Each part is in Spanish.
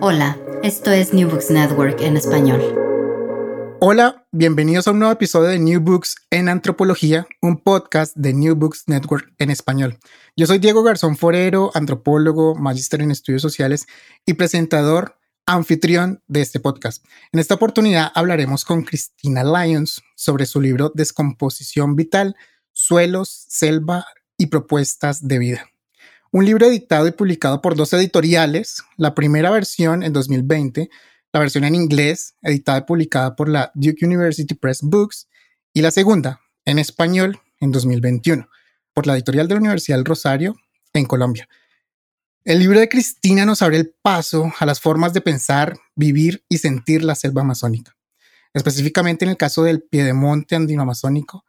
Hola, esto es New Books Network en español. Hola, bienvenidos a un nuevo episodio de New Books en Antropología, un podcast de New Books Network en español. Yo soy Diego Garzón Forero, antropólogo, magíster en estudios sociales y presentador anfitrión de este podcast. En esta oportunidad hablaremos con Cristina Lyons sobre su libro Descomposición Vital, Suelos, Selva y Propuestas de Vida un libro editado y publicado por dos editoriales, la primera versión en 2020, la versión en inglés, editada y publicada por la Duke University Press Books, y la segunda, en español, en 2021, por la editorial de la Universidad del Rosario, en Colombia. El libro de Cristina nos abre el paso a las formas de pensar, vivir y sentir la selva amazónica, específicamente en el caso del Piedemonte andino-amazónico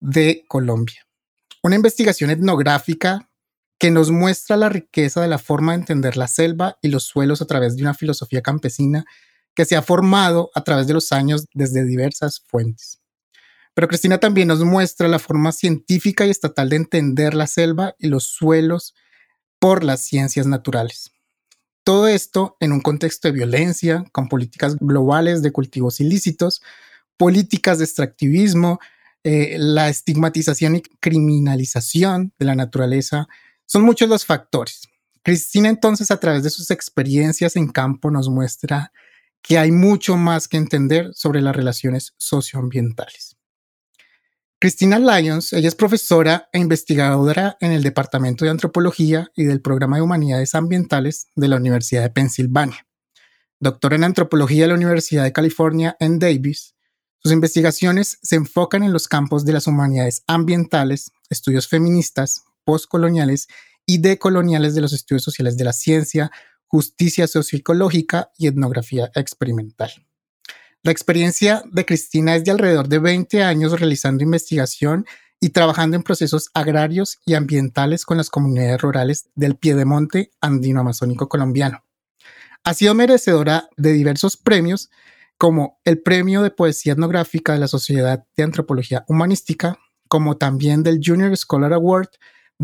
de Colombia. Una investigación etnográfica que nos muestra la riqueza de la forma de entender la selva y los suelos a través de una filosofía campesina que se ha formado a través de los años desde diversas fuentes. Pero Cristina también nos muestra la forma científica y estatal de entender la selva y los suelos por las ciencias naturales. Todo esto en un contexto de violencia, con políticas globales de cultivos ilícitos, políticas de extractivismo, eh, la estigmatización y criminalización de la naturaleza son muchos los factores. Cristina entonces a través de sus experiencias en campo nos muestra que hay mucho más que entender sobre las relaciones socioambientales. Cristina Lyons, ella es profesora e investigadora en el Departamento de Antropología y del Programa de Humanidades Ambientales de la Universidad de Pensilvania. Doctora en Antropología de la Universidad de California en Davis, sus investigaciones se enfocan en los campos de las humanidades ambientales, estudios feministas, postcoloniales y decoloniales de los estudios sociales de la ciencia, justicia socioecológica y etnografía experimental. La experiencia de Cristina es de alrededor de 20 años realizando investigación y trabajando en procesos agrarios y ambientales con las comunidades rurales del Piedemonte andino-amazónico colombiano. Ha sido merecedora de diversos premios como el Premio de Poesía Etnográfica de la Sociedad de Antropología Humanística, como también del Junior Scholar Award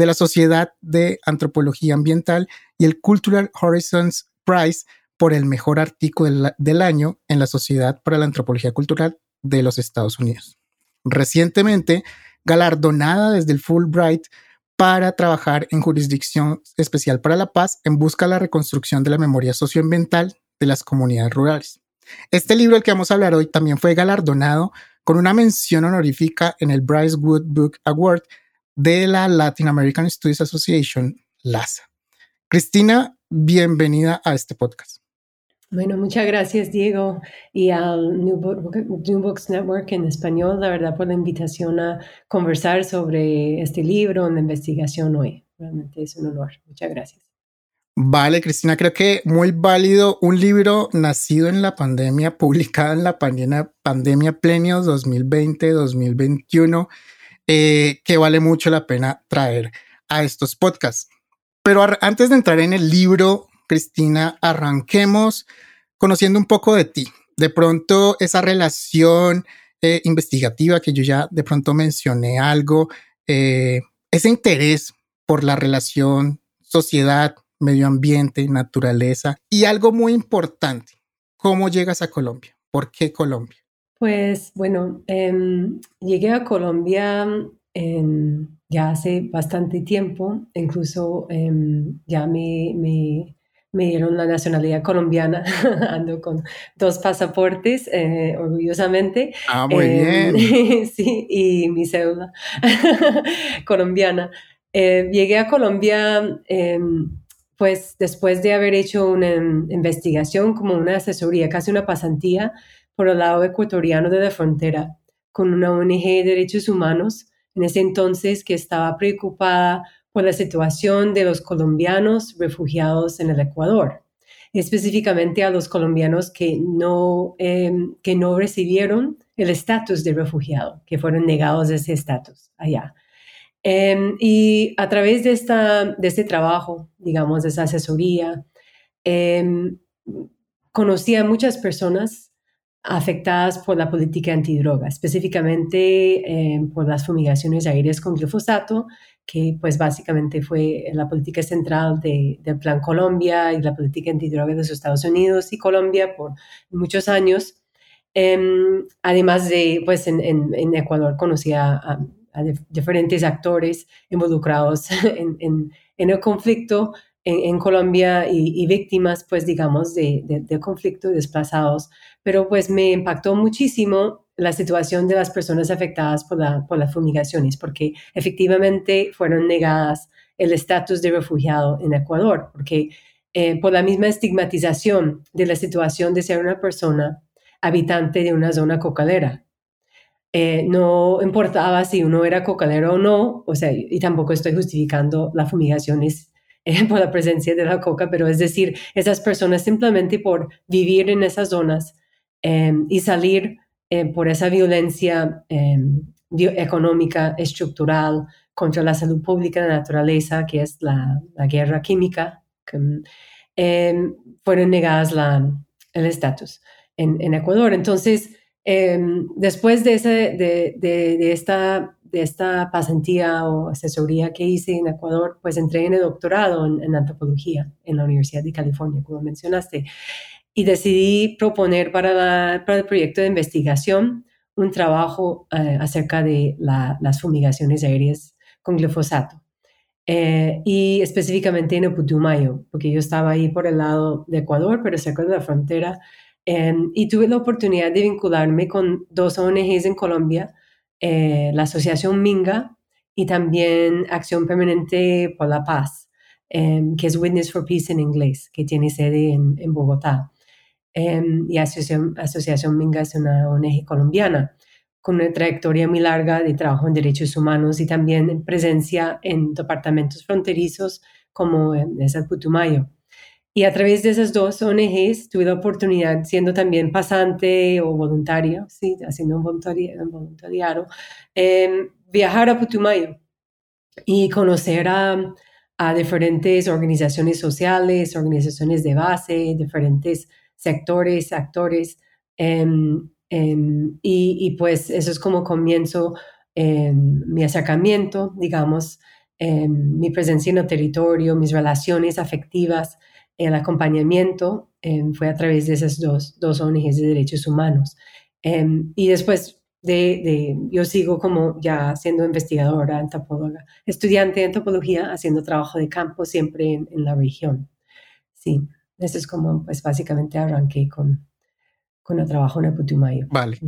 de la Sociedad de Antropología Ambiental y el Cultural Horizons Prize por el mejor artículo del, año en la Sociedad para la Antropología Cultural de los Estados Unidos. Recientemente, galardonada desde el Fulbright para trabajar en jurisdicción especial para la paz en busca de la reconstrucción de la memoria socioambiental de las comunidades rurales. Este libro del que vamos a hablar hoy también fue galardonado con una mención honorífica en el Bryce Wood Book Award de la Latin American Studies Association, LASA. Cristina, bienvenida a este podcast. Bueno, muchas gracias Diego y al New, Books Network en español, la verdad, por la invitación a conversar sobre este libro, una investigación hoy. Realmente es un honor. Muchas gracias. Vale, Cristina, creo que muy válido un libro nacido en la pandemia, publicado en la pandemia, pandemia plenio 2020-2021 eh, que vale mucho la pena traer a estos podcasts. Pero antes de entrar en el libro, Cristina, arranquemos conociendo un poco de ti. De pronto, esa relación eh, investigativa que yo ya de pronto mencioné algo, eh, ese interés por la relación sociedad, medio ambiente, naturaleza y algo muy importante, ¿cómo llegas a Colombia? ¿Por qué Colombia? Pues bueno, em, llegué a Colombia em, ya hace bastante tiempo, incluso em, ya me, me, dieron la nacionalidad colombiana, ando con dos pasaportes, eh, orgullosamente. Ah, muy bien. sí, y mi cédula colombiana. Eh, llegué a Colombia pues después de haber hecho una investigación como una asesoría, casi una pasantía por el lado ecuatoriano de la frontera con una ONG de derechos humanos en ese entonces que estaba preocupada por la situación de los colombianos refugiados en el Ecuador. específicamente a los colombianos que no, em, que no recibieron el estatus de refugiado, que fueron negados ese estatus allá. Em, y a través de, esta, de este trabajo, digamos, de esa asesoría, em, conocí a muchas personas afectadas por la política antidroga, específicamente em, por las fumigaciones aéreas con glifosato, que pues básicamente fue la política central del Plan Colombia y la política antidroga de los Estados Unidos y Colombia por muchos años. además de, pues en, en Ecuador conocía a, a diferentes actores involucrados en, el conflicto en, Colombia y, víctimas, pues digamos, de, de, conflicto desplazados. Pero pues me impactó muchísimo la situación de las personas afectadas por, la, por las fumigaciones, porque efectivamente fueron negadas el estatus de refugiado en Ecuador, porque eh, por la misma estigmatización de la situación de ser una persona habitante de una zona cocalera, eh, no importaba si uno era cocalero o no, o sea, y tampoco estoy justificando las fumigaciones eh, por la presencia de la coca, pero es decir, esas personas simplemente por vivir en esas zonas em, y salir eh, por esa violencia em, económica, estructural contra la salud pública de la naturaleza, que es la, guerra química, em, fueron negadas la, el estatus en, en Ecuador. Entonces, después de, ese, de, de, esta, de esta pasantía o asesoría que hice en Ecuador, pues entré en el doctorado en, antropología en la Universidad de California, como mencionaste, y decidí proponer para, para el proyecto de investigación un trabajo eh, acerca de las fumigaciones aéreas con glifosato. Eh, y específicamente en Putumayo, porque yo estaba ahí por el lado de Ecuador, pero cerca de la frontera, Em, y tuve la oportunidad de vincularme con dos ONGs en Colombia, eh, la Asociación Minga y también Acción Permanente por la Paz, em, que es Witness for Peace en inglés, que tiene sede en, en Bogotá. Em, y Asociación, Asociación Minga es una ONG colombiana con una trayectoria muy larga de trabajo en derechos humanos y también presencia en departamentos fronterizos como es el Putumayo. Y a través de esas dos ONGs tuve la oportunidad, siendo también pasante o voluntario, ¿sí? haciendo un, voluntariado, em, viajar a Putumayo y conocer a, a, diferentes organizaciones sociales, organizaciones de base, diferentes sectores, actores. Em, em, y, pues eso es como comienzo mi acercamiento, digamos, mi presencia en el territorio, mis relaciones afectivas el acompañamiento fue a través de esas dos, dos ONGs de derechos humanos. Y después de, yo sigo como ya siendo investigadora, antropóloga, estudiante de antropología, haciendo trabajo de campo siempre en, la región. Sí, eso es como, pues básicamente arranqué con, con el trabajo en el Putumayo. Vale.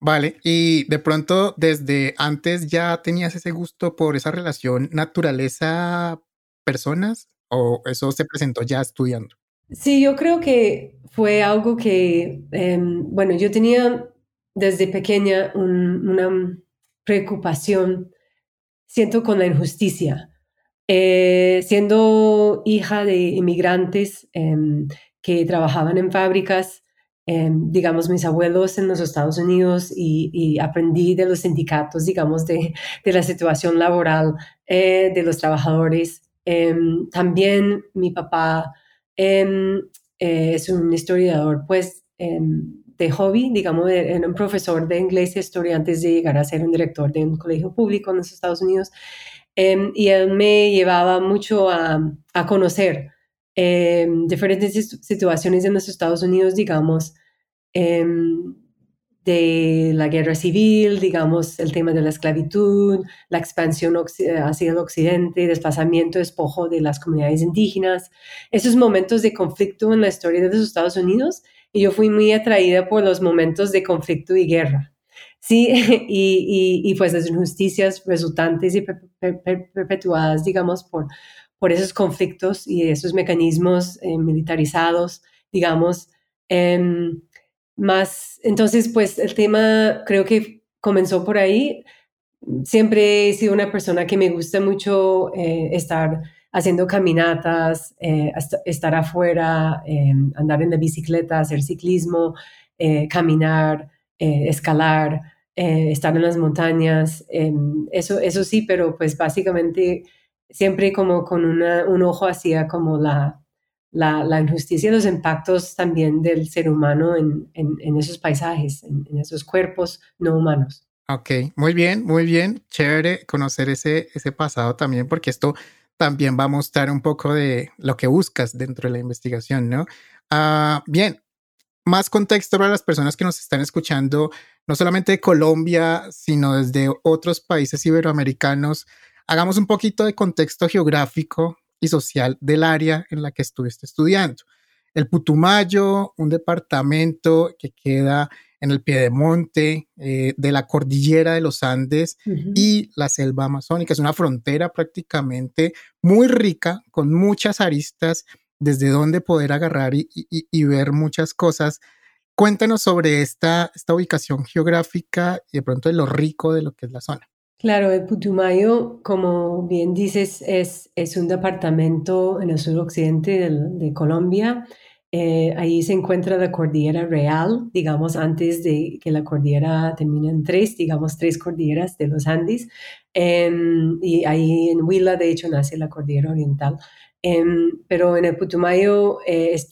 Vale, y de pronto desde antes ya tenías ese gusto por esa relación naturaleza-personas o eso se presentó ya estudiando? Sí, yo creo que fue algo que, em, bueno, yo tenía desde pequeña una preocupación, siento, con la injusticia. Eh, siendo hija de inmigrantes em, que trabajaban en fábricas, em, digamos, mis abuelos en los Estados Unidos y, aprendí de los sindicatos, digamos, de, de la situación laboral eh, de los trabajadores Em, también mi papá eh, es un historiador, pues, de hobby, digamos, era un profesor de inglés y historia antes de llegar a ser un director de un colegio público en los Estados Unidos. Y él me llevaba mucho a, a conocer diferentes situaciones en los Estados Unidos, digamos, de la guerra civil, digamos, el tema de la esclavitud, la expansión hacia el occidente, desplazamiento, despojo de las comunidades indígenas, esos momentos de conflicto en la historia de los Estados Unidos. Y yo fui muy atraída por los momentos de conflicto y guerra. Sí, y, y, pues las injusticias resultantes y perpetuadas, digamos, por, por esos conflictos y esos mecanismos eh, militarizados, digamos, eh, más, entonces, pues el tema creo que comenzó por ahí. Siempre he sido una persona que me gusta mucho eh, estar haciendo caminatas, eh, estar afuera, em, andar en la bicicleta, hacer ciclismo, eh, caminar, eh, estar en las montañas, em, eso, eso sí, pero pues básicamente siempre como con un ojo hacia como la, la, injusticia y los impactos también del ser humano en, esos paisajes, en, esos cuerpos no humanos. Ok, muy bien, muy bien. Chévere conocer ese, ese pasado también, porque esto también va a mostrar un poco de lo que buscas dentro de la investigación, ¿no? Ah, bien, más contexto para las personas que nos están escuchando, no solamente de Colombia, sino desde otros países iberoamericanos. Hagamos un poquito de contexto geográfico y social del área en la que estuviste estudiando. El Putumayo, un departamento que queda en el piedemonte eh, de la cordillera de los Andes y la selva amazónica. Es una frontera prácticamente muy rica, con muchas aristas desde donde poder agarrar y, ver muchas cosas. Cuéntanos sobre esta, esta ubicación geográfica y de pronto de lo rico de lo que es la zona. Claro, el Putumayo, como bien dices, es, es un departamento en el suroccidente de, Colombia. Eh, ahí se encuentra la cordillera real, digamos, antes de que la cordillera termine en tres, digamos, tres cordilleras de los Andes. Em, y ahí en Huila, de hecho, nace la cordillera oriental. Em, pero en el Putumayo eh, es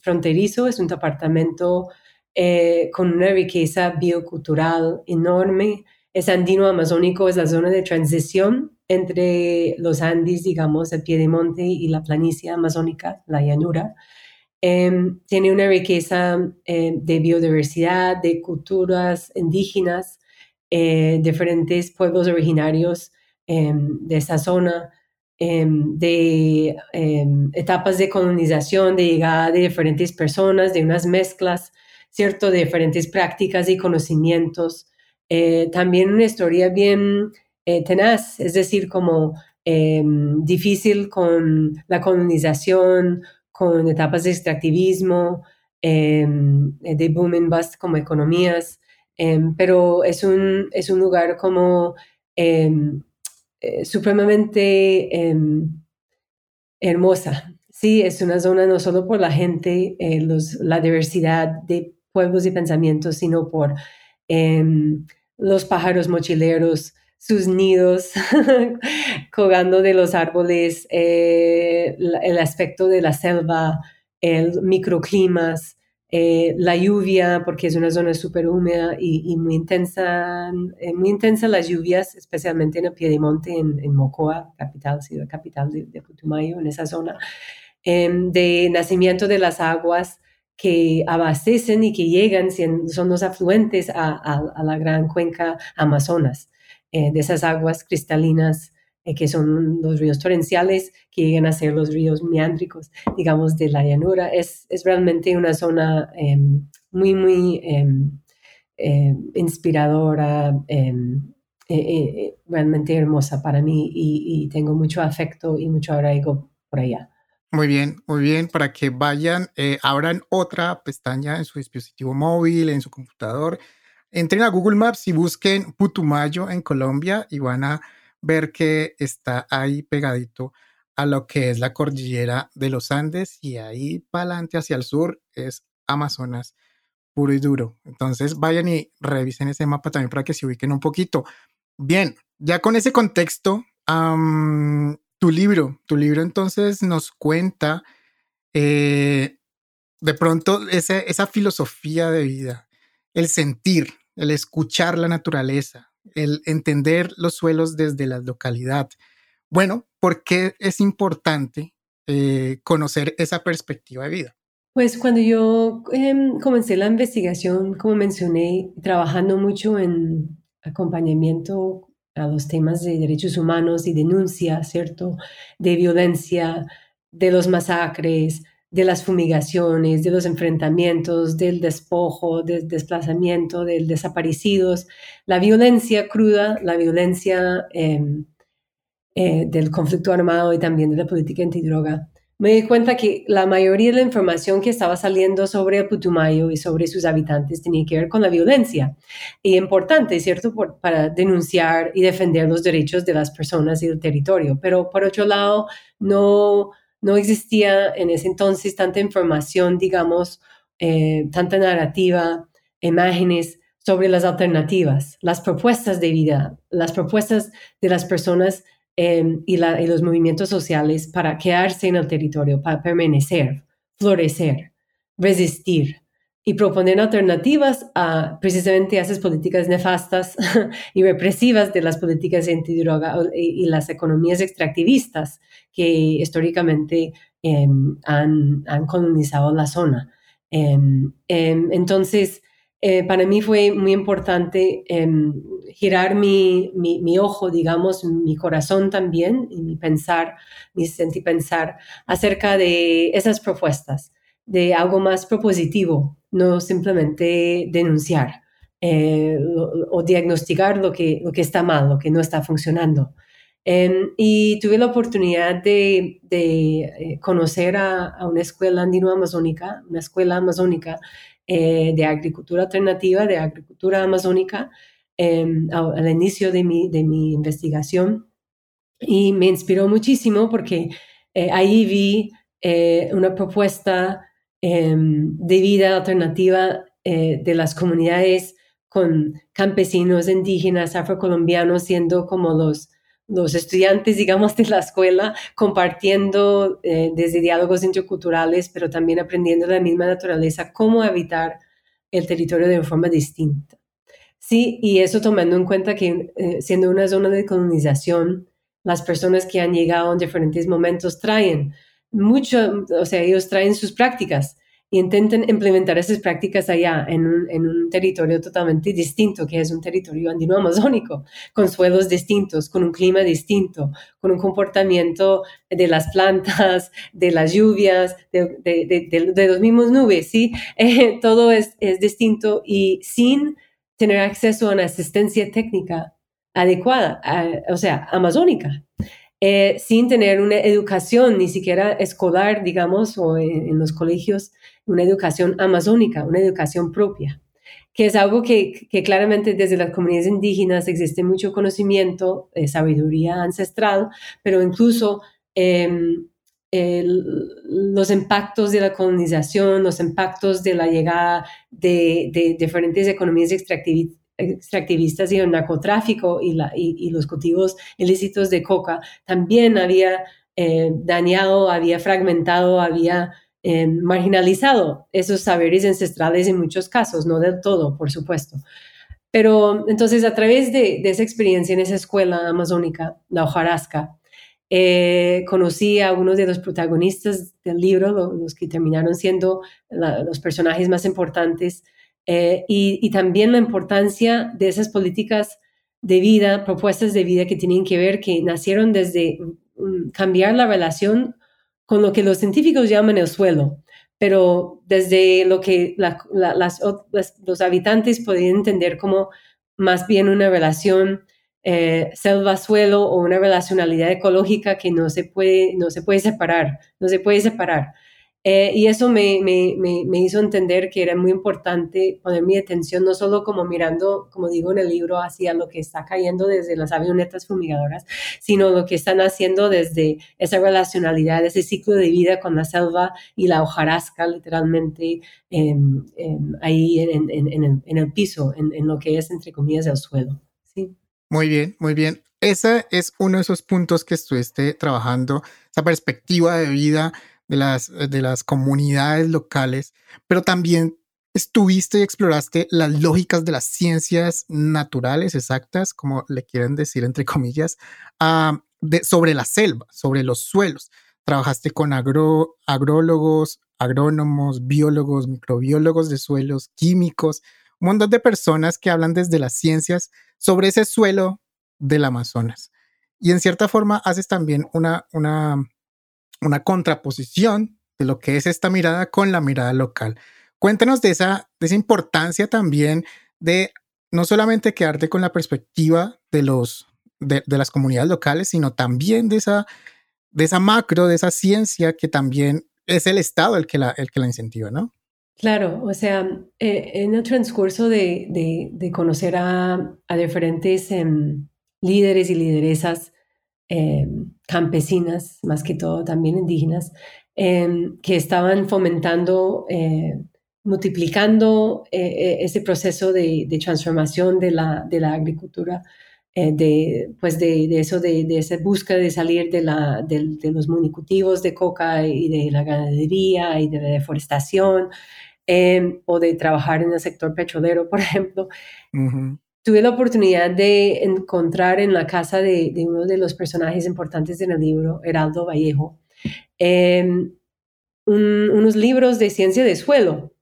fronterizo, es un departamento eh, con una riqueza biocultural enorme es andino amazónico, es la zona de transición entre los Andes, digamos, el piedemonte y la planicie amazónica, la llanura. Em, tiene una riqueza em, de biodiversidad, de culturas indígenas, eh, diferentes pueblos originarios de esa zona, de etapas de colonización, de llegada de diferentes personas, de unas mezclas, ¿cierto? De diferentes prácticas y conocimientos. Eh, también una historia bien eh, tenaz, es decir, como em, difícil con la colonización, con etapas de extractivismo, de boom and bust como economías, pero es un, es un lugar como eh, supremamente hermosa. Sí, es una zona no solo por la gente, la diversidad de pueblos y pensamientos, sino por los pájaros mochileros, sus nidos colgando de los árboles, eh, el aspecto de la selva, el microclimas, eh, la lluvia, porque es una zona súper húmeda y, muy intensa, eh, muy intensa las lluvias, especialmente en el Piedemonte, en, en Mocoa, capital, ciudad capital de, de Putumayo, en esa zona, em, de nacimiento de las aguas, que abastecen y que llegan, son los afluentes a, la gran cuenca Amazonas, eh, de esas aguas cristalinas eh, que son los ríos torrenciales que llegan a ser los ríos meándricos, digamos, de la llanura. Es, es realmente una zona em, muy, muy em, em, inspiradora, eh, realmente hermosa para mí y, y tengo mucho afecto y mucho arraigo por allá. Muy bien, muy bien. Para que vayan, eh, abran otra pestaña en su dispositivo móvil, en su computador. Entren a Google Maps y busquen Putumayo en Colombia y van a ver que está ahí pegadito a lo que es la cordillera de los Andes y ahí para adelante hacia el sur es Amazonas puro y duro. Entonces vayan y revisen ese mapa también para que se ubiquen un poquito. Bien, ya con ese contexto, tu libro, tu libro entonces nos cuenta eh, de pronto esa, esa filosofía de vida, el sentir, el escuchar la naturaleza, el entender los suelos desde la localidad. Bueno, ¿por qué es importante eh, conocer esa perspectiva de vida? Pues cuando yo em, comencé la investigación, como mencioné, trabajando mucho en acompañamiento a los temas de derechos humanos y denuncia, ¿cierto? De violencia, de los masacres, de las fumigaciones, de los enfrentamientos, del despojo, del desplazamiento, del desaparecidos, la violencia cruda, la violencia em, eh, del conflicto armado y también de la política antidroga. me di cuenta que la mayoría de la información que estaba saliendo sobre el Putumayo y sobre sus habitantes tenía que ver con la violencia. Y importante, ¿cierto?, para denunciar y defender los derechos de las personas y el territorio. Pero por otro lado, no, no existía en ese entonces tanta información, digamos, eh, tanta narrativa, imágenes sobre las alternativas, las propuestas de vida, las propuestas de las personas em, y, los movimientos sociales para quedarse en el territorio, para permanecer, florecer, resistir y proponer alternativas a precisamente a esas políticas nefastas y represivas de las políticas antidroga y, y las economías extractivistas que históricamente em, han, han, colonizado la zona. Em, entonces, eh, para mí fue muy importante em, girar mi, mi, ojo, digamos, mi corazón también y mi pensar, mi sentir pensar acerca de esas propuestas, de algo más propositivo, no simplemente denunciar eh, o, diagnosticar lo que, lo que está mal, lo que no está funcionando. Em, y tuve la oportunidad de, de eh, conocer a, a, una escuela andino-amazónica, una escuela amazónica eh, de agricultura alternativa, de agricultura amazónica, em, al inicio de mi, de mi investigación. Y me inspiró muchísimo porque ahí vi una propuesta em, de vida alternativa de las comunidades con campesinos, indígenas, afrocolombianos, siendo como los, los estudiantes, digamos, de la escuela, compartiendo eh, desde diálogos interculturales, pero también aprendiendo la misma naturaleza cómo habitar el territorio de forma distinta. Sí, y eso tomando en cuenta que eh, siendo una zona de colonización, las personas que han llegado en diferentes momentos traen mucho, o sea, ellos traen sus prácticas y intenten implementar esas prácticas allá en un, en un, territorio totalmente distinto, que es un territorio andino-amazónico, con suelos distintos, con un clima distinto, con un comportamiento de las plantas, de las lluvias, de, de, de, de los mismos nubes, ¿sí? Eh, todo es, es distinto y sin tener acceso a una asistencia técnica adecuada, o sea, amazónica. Eh, sin tener una educación ni siquiera escolar, digamos, o en, los colegios, una educación amazónica, una educación propia, que es algo que, claramente desde las comunidades indígenas existe mucho conocimiento, eh, sabiduría ancestral, pero incluso em, los impactos de la colonización, los impactos de la llegada de, diferentes economías extractivistas extractivistas y el narcotráfico y, los cultivos ilícitos de coca también había eh, dañado, había fragmentado, había eh, marginalizado esos saberes ancestrales en muchos casos, no del todo, por supuesto. Pero entonces a través de, esa experiencia en esa escuela amazónica, la hojarasca, eh, conocí a algunos de los protagonistas del libro, los, que terminaron siendo los personajes más importantes eh, y, también la importancia de esas políticas de vida, propuestas de vida que tienen que ver, que nacieron desde mm, cambiar la relación con lo que los científicos llaman el suelo, pero desde lo que los habitantes podían entender como más bien una relación eh, selva-suelo o una relacionalidad ecológica que no se puede, no se puede separar, no se puede separar. Eh, y eso me, me, me, hizo entender que era muy importante poner mi atención no solo como mirando, como digo en el libro, hacia lo que está cayendo desde las avionetas fumigadoras, sino lo que están haciendo desde esa relacionalidad, ese ciclo de vida con la selva y la hojarasca, literalmente ahí en, en, en, el, en, el, piso, en, lo que es, entre comillas, el suelo. Sí. Muy bien, muy bien. Ese es uno de esos puntos que estuviste trabajando, esa perspectiva de vida de las, eh, de las comunidades locales, pero también estuviste y exploraste las lógicas de las ciencias naturales exactas, como le quieren decir entre comillas, ah, de, sobre la selva, sobre los suelos. Trabajaste con agro, agrólogos, agrónomos, biólogos, microbiólogos de suelos, químicos, un montón de personas que hablan desde las ciencias sobre ese suelo del Amazonas. Y en cierta forma haces también una, una una contraposición de lo que es esta mirada con la mirada local. Cuéntanos de esa, de esa importancia también de no solamente quedarte con la perspectiva de, los, de, las comunidades locales, sino también de esa de esa macro, de esa ciencia que también es el Estado el que la, el que la incentiva, ¿no? Claro, o sea, eh, en el transcurso de, de, conocer a, a diferentes em, líderes y lideresas em, campesinas, más que todo también indígenas, em, que estaban fomentando, eh, multiplicando eh, ese proceso de, de, transformación de la, de la agricultura eh, de, pues de, eso, de, esa búsqueda de salir de, la, de, los monocultivos de coca y de la ganadería y de la deforestación, em, o de trabajar en el sector petrolero, por ejemplo. Tuve la oportunidad de encontrar en la casa de, uno de los personajes importantes en el libro, Heraldo Vallejo, em, unos libros de ciencia de suelo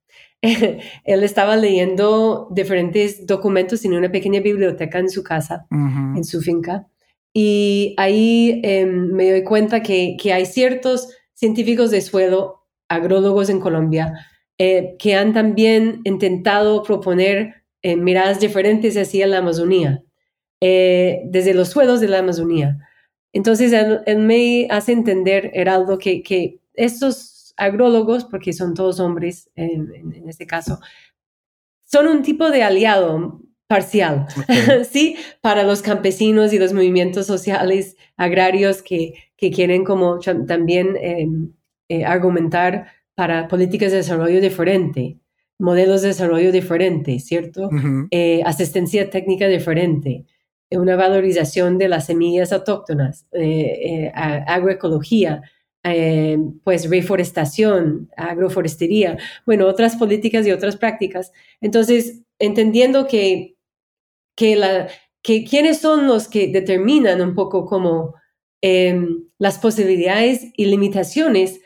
él estaba leyendo diferentes documentos en una pequeña biblioteca en su casa, en su finca. Y ahí em, me doy cuenta que, que, hay ciertos científicos de suelo, agrólogos en Colombia, eh, que han también intentado proponer eh, miradas diferentes hacia la Amazonía, eh, desde los suelos de la Amazonía. Entonces, él, él me hace entender, Heraldo, que, que estos agrólogos, porque son todos hombres en, este caso, son un tipo de aliado parcial, ¿sí? Para los campesinos y los movimientos sociales agrarios que, que quieren como también em, eh, argumentar para políticas de desarrollo diferente, modelos de desarrollo diferentes, ¿cierto? Eh, asistencia técnica diferente, una valorización de las semillas autóctonas, eh, agroecología, eh, pues reforestación, agroforestería, bueno, otras políticas y otras prácticas. Entonces, entendiendo que, que, la, que quiénes son los que determinan un poco como em, las posibilidades y limitaciones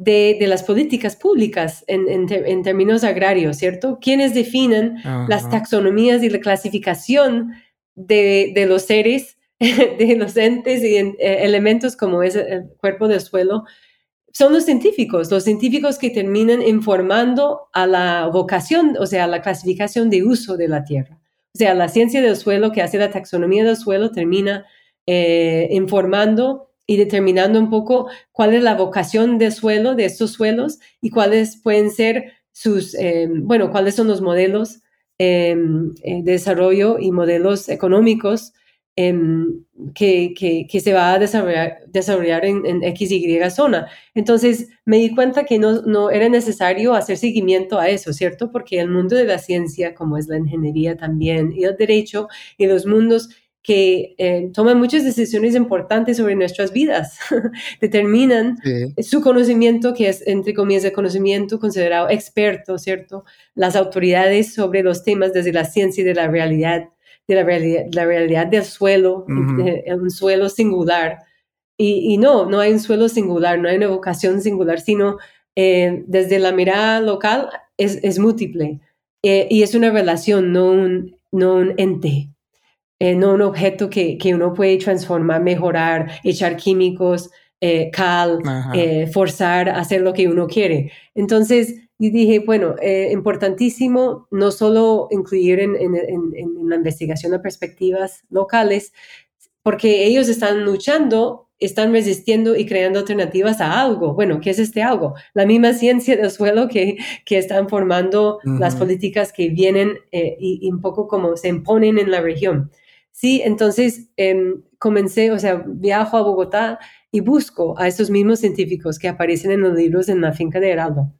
de, de las políticas públicas en, en, términos agrarios, ¿cierto? ¿Quiénes definen las taxonomías y la clasificación de, de los seres de los entes y eh, elementos como es el cuerpo del suelo, son los científicos, los científicos que terminan informando a la vocación, o sea, a la clasificación de uso de la tierra. O sea, la ciencia del suelo que hace la taxonomía del suelo termina eh, informando y determinando un poco cuál es la vocación del suelo, de estos suelos, y cuáles pueden ser sus, eh, bueno, cuáles son los modelos de desarrollo y modelos económicos Em, que, que, se va a desarrollar, desarrollar en, en, X, Y zona. Entonces me di cuenta que no, no era necesario hacer seguimiento a eso, ¿cierto? Porque el mundo de la ciencia, como es la ingeniería también, y el derecho, y los mundos que eh, toman muchas decisiones importantes sobre nuestras vidas, determinan su conocimiento, que es, entre comillas, el conocimiento considerado experto, ¿cierto? Las autoridades sobre los temas desde la ciencia y de la realidad de la realidad, la realidad del suelo, un suelo singular. Y, no, no hay un suelo singular, no hay una vocación singular, sino eh, desde la mirada local es, es múltiple. Eh, y es una relación, no un, no un ente, eh, no un objeto que, que, uno puede transformar, mejorar, echar químicos, cal, forzar, hacer lo que uno quiere. Entonces, y dije, bueno, eh, importantísimo no solo incluir en, en, en, la investigación a perspectivas locales, porque ellos están luchando, están resistiendo y creando alternativas a algo. Bueno, ¿qué es este algo? La misma ciencia del suelo que, que están formando las políticas que vienen eh, y, un poco como se imponen en la región. Sí, entonces em, comencé, o sea, viajo a Bogotá y busco a esos mismos científicos que aparecen en los libros en la finca de Heraldo.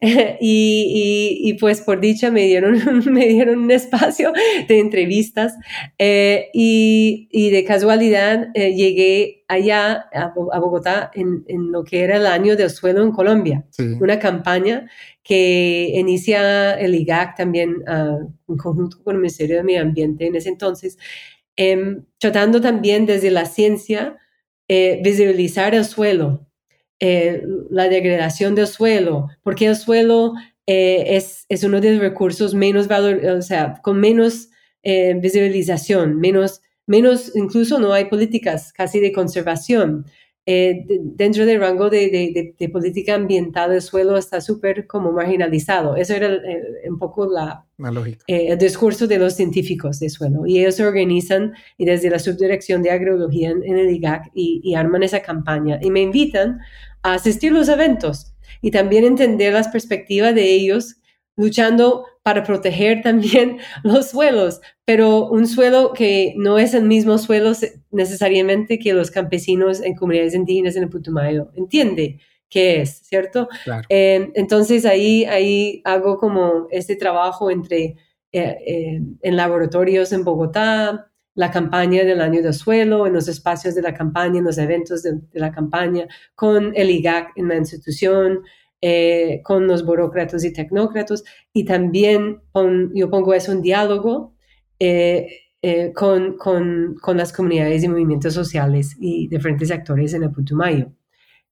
y, y, pues por dicha me dieron, me dieron un espacio de entrevistas eh, y, y, de casualidad eh, llegué allá a, Bogotá en, en, lo que era el año del suelo en Colombia, una campaña que inicia el IGAC también uh, en conjunto con el Ministerio de Medio Ambiente en ese entonces, em, tratando también desde la ciencia eh, visibilizar el suelo, eh, la degradación del suelo, porque el suelo eh, es, es, uno de los recursos menos valor, o sea, con menos visibilización, menos, menos, incluso no hay políticas casi de conservación. Eh, dentro del rango de, política ambiental el suelo está súper como marginalizado. Eso era un poco la, eh, el discurso de los científicos de suelo. Y ellos se organizan y desde la subdirección de agroecología en, el IGAC y, y, arman esa campaña. Y me invitan a asistir a los eventos y también entender las perspectivas de ellos luchando para proteger también los suelos, pero un suelo que no es el mismo suelo necesariamente que los campesinos en comunidades indígenas en el Putumayo. Entiende qué es, ¿cierto? Eh, entonces ahí, ahí hago como este trabajo entre eh, eh, en laboratorios en Bogotá, la campaña del año del suelo, en los espacios de la campaña, en los eventos de, de la campaña, con el IGAC en la institución, eh, con los burócratas y tecnócratas y también yo pongo eso en diálogo eh, eh, con, con, con, las comunidades y movimientos sociales y diferentes actores en el Putumayo.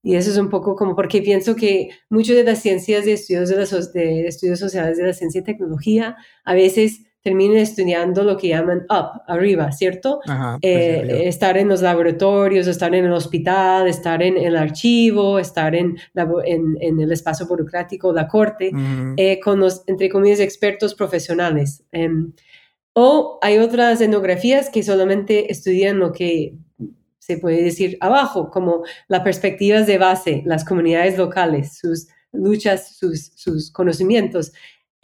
Y eso es un poco como porque pienso que muchas de las ciencias de estudios, de, los, de estudios sociales de la ciencia y tecnología a veces terminen estudiando lo que llaman up, arriba, ¿cierto? Pues, eh, estar en los laboratorios, estar en el hospital, estar en, el archivo, estar en, en, el espacio burocrático, la corte, eh, con los, entre comillas, expertos profesionales. Em, o hay otras etnografías que solamente estudian lo que se puede decir abajo, como las perspectivas de base, las comunidades locales, sus luchas, sus, sus conocimientos.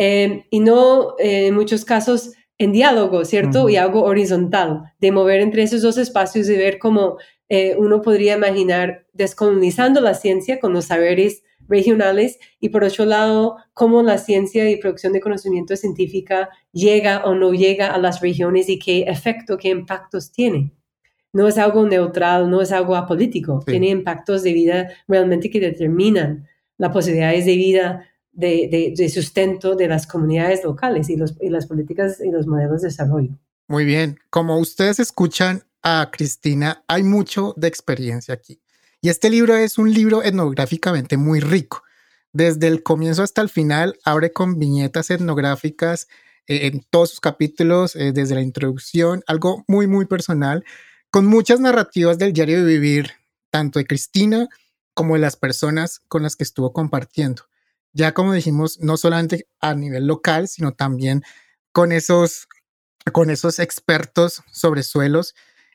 Em, y no eh, en muchos casos en diálogo, ¿cierto? Y algo horizontal, de mover entre esos dos espacios y ver cómo eh, uno podría imaginar descolonizando la ciencia con los saberes regionales y por otro lado, cómo la ciencia y producción de conocimiento científica llega o no llega a las regiones y qué efecto, qué impactos tiene. No es algo neutral, no es algo apolítico, tiene impactos de vida realmente que determinan las posibilidades de vida de, sustento de las comunidades locales y, las políticas y los modelos de desarrollo. Muy bien, como ustedes escuchan a Cristina, hay mucho de experiencia aquí. Y este libro es un libro etnográficamente muy rico. Desde el comienzo hasta el final, abre con viñetas etnográficas eh, en todos sus capítulos, eh, desde la introducción, algo muy, muy personal, con muchas narrativas del diario de vivir, tanto de Cristina como de las personas con las que estuvo compartiendo ya como dijimos, no solamente a nivel local, sino también con esos, con esos expertos sobre suelos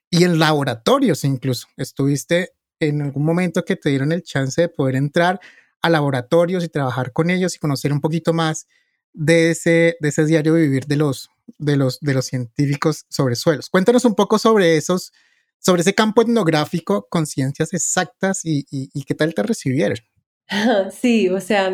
y en laboratorios incluso. Estuviste en algún momento que te dieron el chance de poder entrar a laboratorios y trabajar con ellos y conocer un poquito más de ese, de ese diario vivir de los, de, los, de los científicos sobre suelos. Cuéntanos un poco sobre esos, sobre ese campo etnográfico con ciencias exactas y, y qué tal te recibieron. Sí, o sea,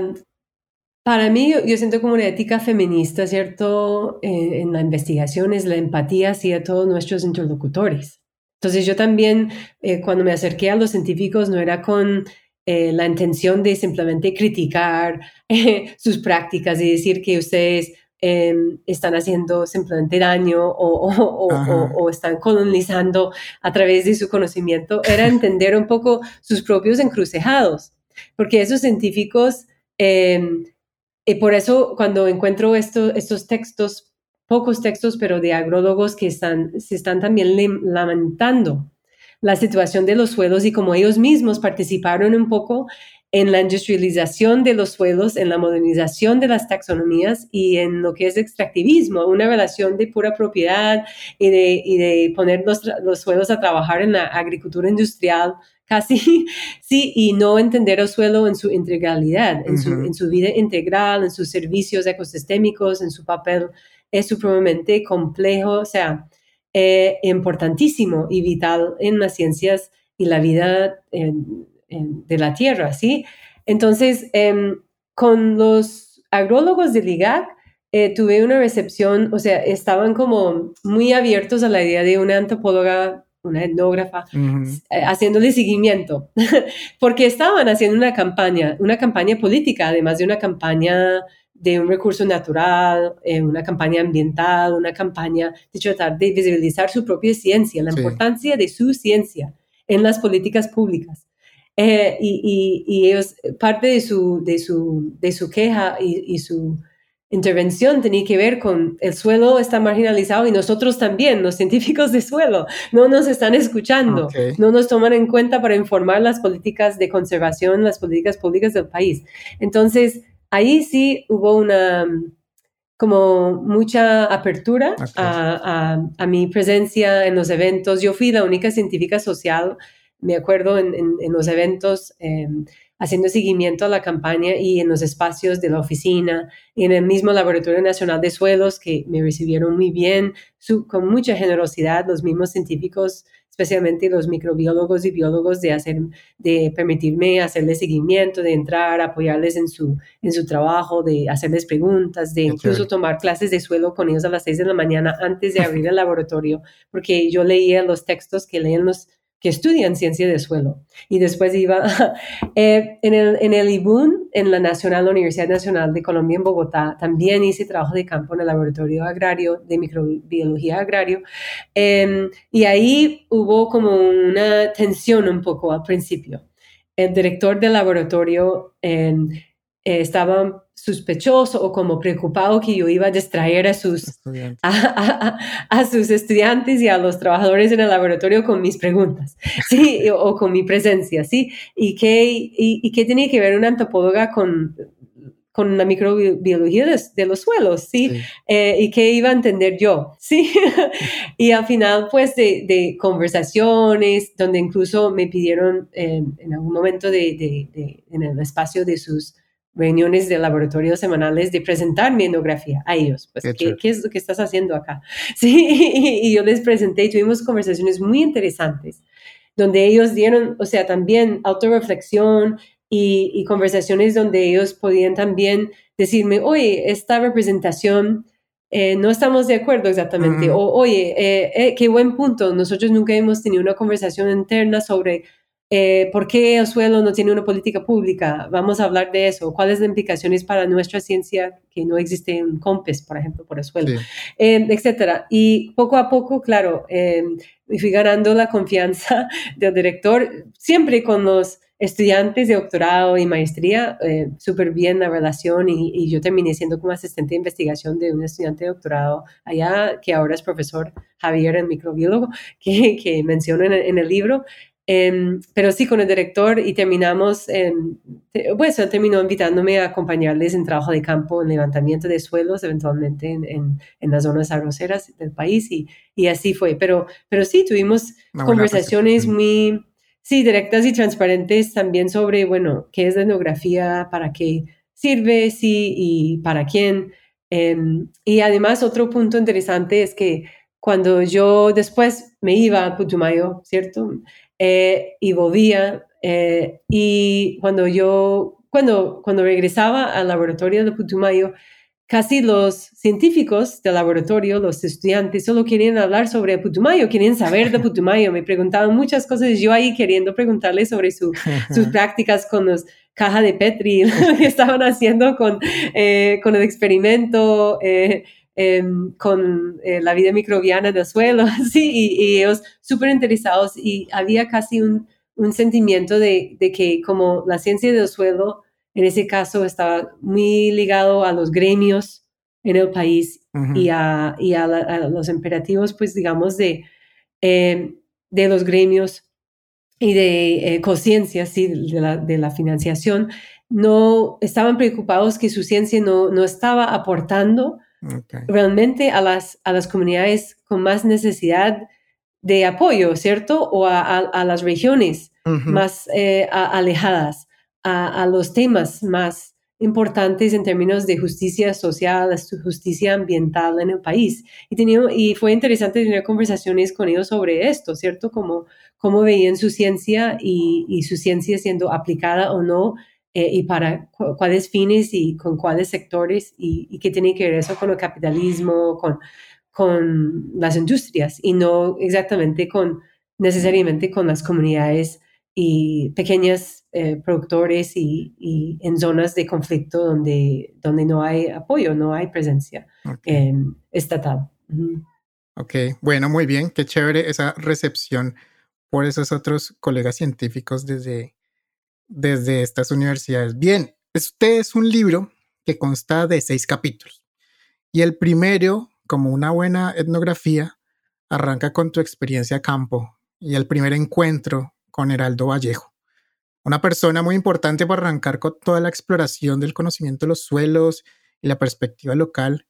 para mí, yo, siento como una ética feminista, ¿cierto? Eh, en la investigación es la empatía hacia todos nuestros interlocutores. Entonces yo también, eh, cuando me acerqué a los científicos, no era con eh, la intención de simplemente criticar sus prácticas y decir que ustedes em, están haciendo simplemente daño o, o, están colonizando a través de su conocimiento, era entender un poco sus propios encrucejados, porque esos científicos em, y por eso cuando encuentro estos textos, pocos textos, pero de agrólogos que están, se están también lamentando la situación de los suelos y como ellos mismos participaron un poco en la industrialización de los suelos, en la modernización de las taxonomías y en lo que es extractivismo, una relación de pura propiedad y de, y de poner los, los, suelos a trabajar en la agricultura industrial casi, sí, y no entender el suelo en su integralidad, en, su, en su vida integral, en sus servicios ecosistémicos, en su papel es supremamente complejo, o sea, eh, importantísimo y vital en las ciencias y la vida de la tierra, ¿sí? Entonces, em, con los agrólogos del IGAC, eh, tuve una recepción, o sea, estaban como muy abiertos a la idea de una antropóloga una etnógrafa, eh, haciéndole seguimiento, porque estaban haciendo una campaña, una campaña política, además de una campaña de un recurso natural, eh, una campaña ambiental, una campaña de tratar de visibilizar su propia ciencia, la importancia de su ciencia en las políticas públicas. Eh, y, y, ellos, parte de su, de su, de su queja y, y su intervención tenía que ver con el suelo está marginalizado y nosotros también, los científicos de suelo, no nos están escuchando, no nos toman en cuenta para informar las políticas de conservación, las políticas públicas del país. Entonces, ahí sí hubo una como mucha apertura a, mi presencia en los eventos. Yo fui la única científica social, me acuerdo, en, los eventos. Em, haciendo seguimiento a la campaña y en los espacios de la oficina en el mismo Laboratorio Nacional de Suelos que me recibieron muy bien, con mucha generosidad, los mismos científicos, especialmente los microbiólogos y biólogos, de, hacer, de permitirme hacerles seguimiento, de entrar, apoyarles en su, en su trabajo, de hacerles preguntas, de incluso tomar clases de suelo con ellos a las seis de la mañana antes de abrir el laboratorio, porque yo leía los textos que leen los que estudian ciencia de suelo. Y después iba eh, en, el, en el IBUN, en la Nacional, Universidad Nacional de Colombia en Bogotá, también hice trabajo de campo en el laboratorio agrario de microbiología agrario. Em, y ahí hubo como una tensión un poco al principio. El director del laboratorio em, eh, estaba sospechoso o como preocupado que yo iba a distraer a sus, a, sus estudiantes y a los trabajadores en el laboratorio con mis preguntas, ¿sí? o con mi presencia, ¿sí? ¿Y qué, y, qué tenía que ver una antropóloga con, con la microbiología de, los suelos, ¿sí? Eh, y qué iba a entender yo, ¿sí? y al final, pues, de, conversaciones, donde incluso me pidieron eh, en algún momento de, en el espacio de sus reuniones de laboratorio semanales de presentar mi etnografía a ellos. Pues, qué, ¿qué, es lo que estás haciendo acá? Sí, y yo les presenté y tuvimos conversaciones muy interesantes, donde ellos dieron, o sea, también autorreflexión y, y conversaciones donde ellos podían también decirme, oye, esta representación... Eh, no estamos de acuerdo exactamente. O, oye, eh, eh, qué buen punto. Nosotros nunca hemos tenido una conversación interna sobre eh, ¿Por qué el suelo no tiene una política pública? Vamos a hablar de eso. ¿Cuáles las implicaciones para nuestra ciencia que no existe un COMPES, por ejemplo, por el suelo? Eh, etcétera. Y poco a poco, claro, eh, fui ganando la confianza del director, siempre con los estudiantes de doctorado y maestría, eh, súper bien la relación y, yo terminé siendo como asistente de investigación de un estudiante de doctorado allá, que ahora es profesor Javier, el microbiólogo, que, que menciono en el libro. Em, pero sí, con el director y terminamos, pues él terminó invitándome a acompañarles en trabajo de campo, en levantamiento de suelos, eventualmente en, en, las zonas arroceras del país y, y, así fue. Pero, pero sí, tuvimos conversaciones muy, sí, directas y transparentes también sobre, bueno, qué es la etnografía, para qué sirve, sí, y para quién. Em, y además, otro punto interesante es que cuando yo después me iba a Putumayo, ¿cierto? Eh, y volvía. Eh, y cuando yo, cuando, cuando regresaba al laboratorio de Putumayo, casi los científicos del laboratorio, los estudiantes, solo querían hablar sobre Putumayo, querían saber de Putumayo, me preguntaban muchas cosas, yo ahí queriendo preguntarles sobre sus prácticas con los cajas de Petri, lo que estaban haciendo con, eh, con el experimento. Em, con eh, la vida microbiana del suelo, sí, y, ellos súper interesados y había casi un, un sentimiento de, de, que como la ciencia del suelo, en ese caso, estaba muy ligado a los gremios en el país y, a, y a, los imperativos, pues digamos, de, em, de los gremios y de eh, conciencia, sí, de la, de la financiación, no estaban preocupados que su ciencia no, no estaba aportando realmente a las, a las comunidades con más necesidad de apoyo, ¿cierto? O a, las regiones más eh, alejadas, a, los temas más importantes en términos de justicia social, justicia ambiental en el país. Y, tenía, y fue interesante tener conversaciones con ellos sobre esto, ¿cierto? Como cómo veían su ciencia y, y su ciencia siendo aplicada o no eh, y para cuáles fines y con cuáles sectores y, qué tiene que ver eso con el capitalismo, con, con las industrias y no exactamente con necesariamente con las comunidades y pequeños eh, productores y, y, en zonas de conflicto donde, donde no hay apoyo, no hay presencia estatal. Ok, bueno, muy bien, qué chévere esa recepción por esos otros colegas científicos desde, desde estas universidades. Bien, este es un libro que consta de seis capítulos. Y el primero, como una buena etnografía, arranca con tu experiencia a campo y el primer encuentro con Heraldo Vallejo. Una persona muy importante para arrancar con toda la exploración del conocimiento de los suelos y la perspectiva local.